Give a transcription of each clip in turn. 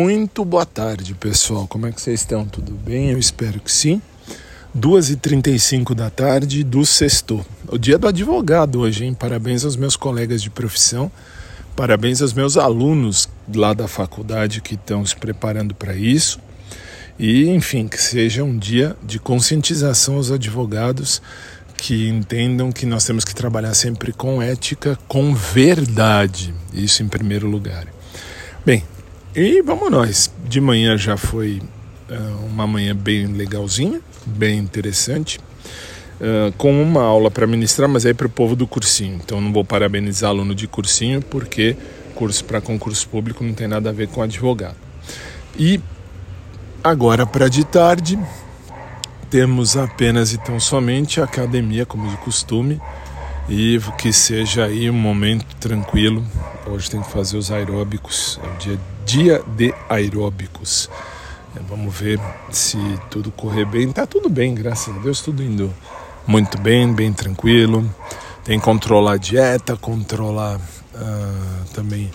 Muito boa tarde, pessoal. Como é que vocês estão? Tudo bem? Eu espero que sim. 2h35 da tarde do sexto. O dia do advogado hoje, hein? Parabéns aos meus colegas de profissão. Parabéns aos meus alunos lá da faculdade que estão se preparando para isso. E, enfim, que seja um dia de conscientização aos advogados que entendam que nós temos que trabalhar sempre com ética, com verdade. Isso em primeiro lugar. Bem, e vamos nós. De manhã já foi uh, uma manhã bem legalzinha, bem interessante. Uh, com uma aula para ministrar, mas aí para o povo do cursinho. Então não vou parabenizar aluno de cursinho, porque curso para concurso público não tem nada a ver com advogado. E agora para de tarde, temos apenas e tão somente a academia, como de costume, e que seja aí um momento tranquilo. Hoje tem que fazer os aeróbicos, é o dia, dia de aeróbicos. É, vamos ver se tudo correr bem. Tá tudo bem, graças a Deus, tudo indo muito bem, bem tranquilo. Tem que controlar a dieta, controlar uh, também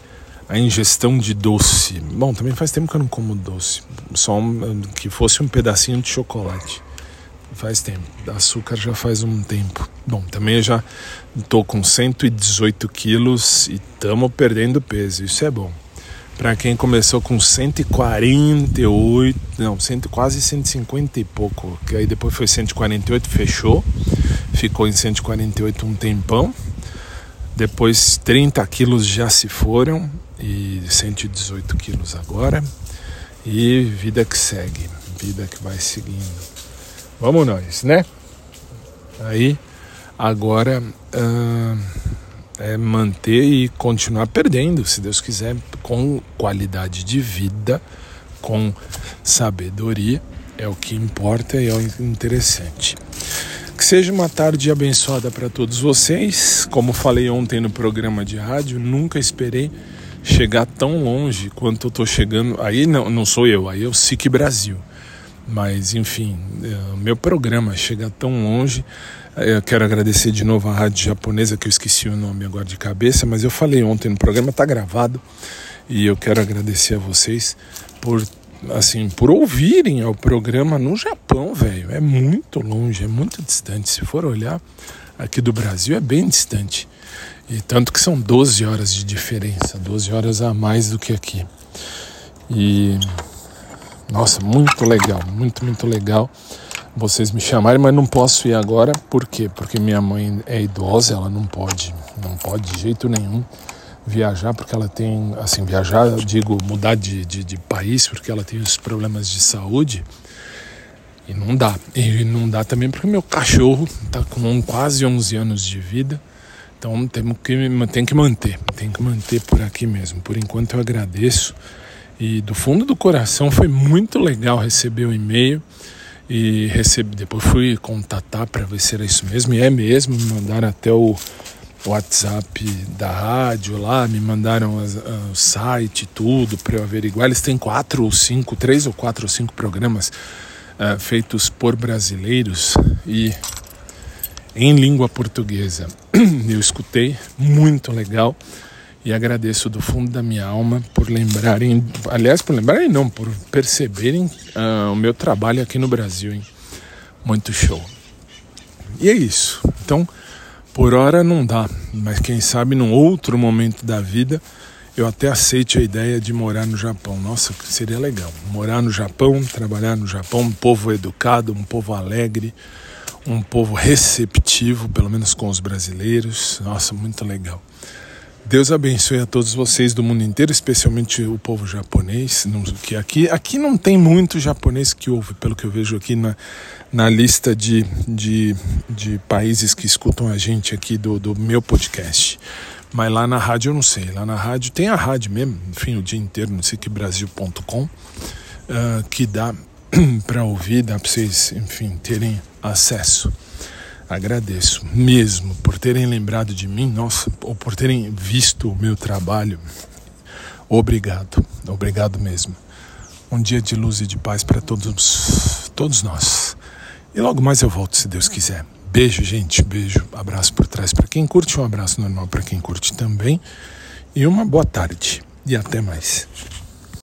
a ingestão de doce. Bom, também faz tempo que eu não como doce, só um, que fosse um pedacinho de chocolate. Faz tempo. Açúcar já faz um tempo. Bom, também já estou com 118 quilos e estamos perdendo peso. Isso é bom. Para quem começou com 148, não, cento, quase 150 e pouco, que aí depois foi 148, fechou, ficou em 148 um tempão. Depois 30 quilos já se foram e 118 quilos agora. E vida que segue, vida que vai seguindo. Vamos nós, né? Aí, agora uh, é manter e continuar perdendo, se Deus quiser, com qualidade de vida, com sabedoria, é o que importa e é o interessante. Que seja uma tarde abençoada para todos vocês. Como falei ontem no programa de rádio, nunca esperei chegar tão longe quanto eu estou chegando. Aí não, não sou eu, aí é o SIC Brasil. Mas, enfim, o é, meu programa chega tão longe. Eu quero agradecer de novo a rádio japonesa, que eu esqueci o nome agora de cabeça, mas eu falei ontem no programa, está gravado. E eu quero agradecer a vocês por assim, por ouvirem ao programa no Japão, velho. É muito longe, é muito distante. Se for olhar aqui do Brasil, é bem distante. E tanto que são 12 horas de diferença, 12 horas a mais do que aqui. E nossa, muito legal, muito, muito legal vocês me chamarem, mas não posso ir agora, por quê? Porque minha mãe é idosa, ela não pode, não pode de jeito nenhum viajar, porque ela tem, assim, viajar, eu digo, mudar de, de, de país, porque ela tem os problemas de saúde, e não dá. E não dá também porque meu cachorro está com quase 11 anos de vida, então temos que, tem que manter, tem que manter por aqui mesmo. Por enquanto eu agradeço e do fundo do coração foi muito legal receber o e-mail e recebi, depois fui contatar para ver se era isso mesmo, e é mesmo, me mandaram até o WhatsApp da rádio lá, me mandaram as, o site, tudo para eu averiguar. Eles têm quatro ou cinco, três ou quatro ou cinco programas uh, feitos por brasileiros e em língua portuguesa. Eu escutei, muito legal e agradeço do fundo da minha alma por lembrarem, aliás, por lembrarem não, por perceberem uh, o meu trabalho aqui no Brasil, hein? Muito show. E é isso. Então, por hora não dá, mas quem sabe num outro momento da vida eu até aceite a ideia de morar no Japão. Nossa, seria legal. Morar no Japão, trabalhar no Japão, um povo educado, um povo alegre, um povo receptivo, pelo menos com os brasileiros. Nossa, muito legal. Deus abençoe a todos vocês do mundo inteiro, especialmente o povo japonês, que aqui, aqui não tem muito japonês que ouve, pelo que eu vejo aqui na, na lista de, de, de países que escutam a gente aqui do, do meu podcast. Mas lá na rádio eu não sei. Lá na rádio tem a rádio mesmo, enfim, o dia inteiro no siquebrasil.com, uh, ah, que dá para ouvir, dá para vocês, enfim, terem acesso. Agradeço mesmo por terem lembrado de mim, nossa, ou por terem visto o meu trabalho. Obrigado, obrigado mesmo. Um dia de luz e de paz para todos, todos nós. E logo mais eu volto, se Deus quiser. Beijo, gente, beijo, abraço por trás para quem curte, um abraço normal para quem curte também. E uma boa tarde. E até mais.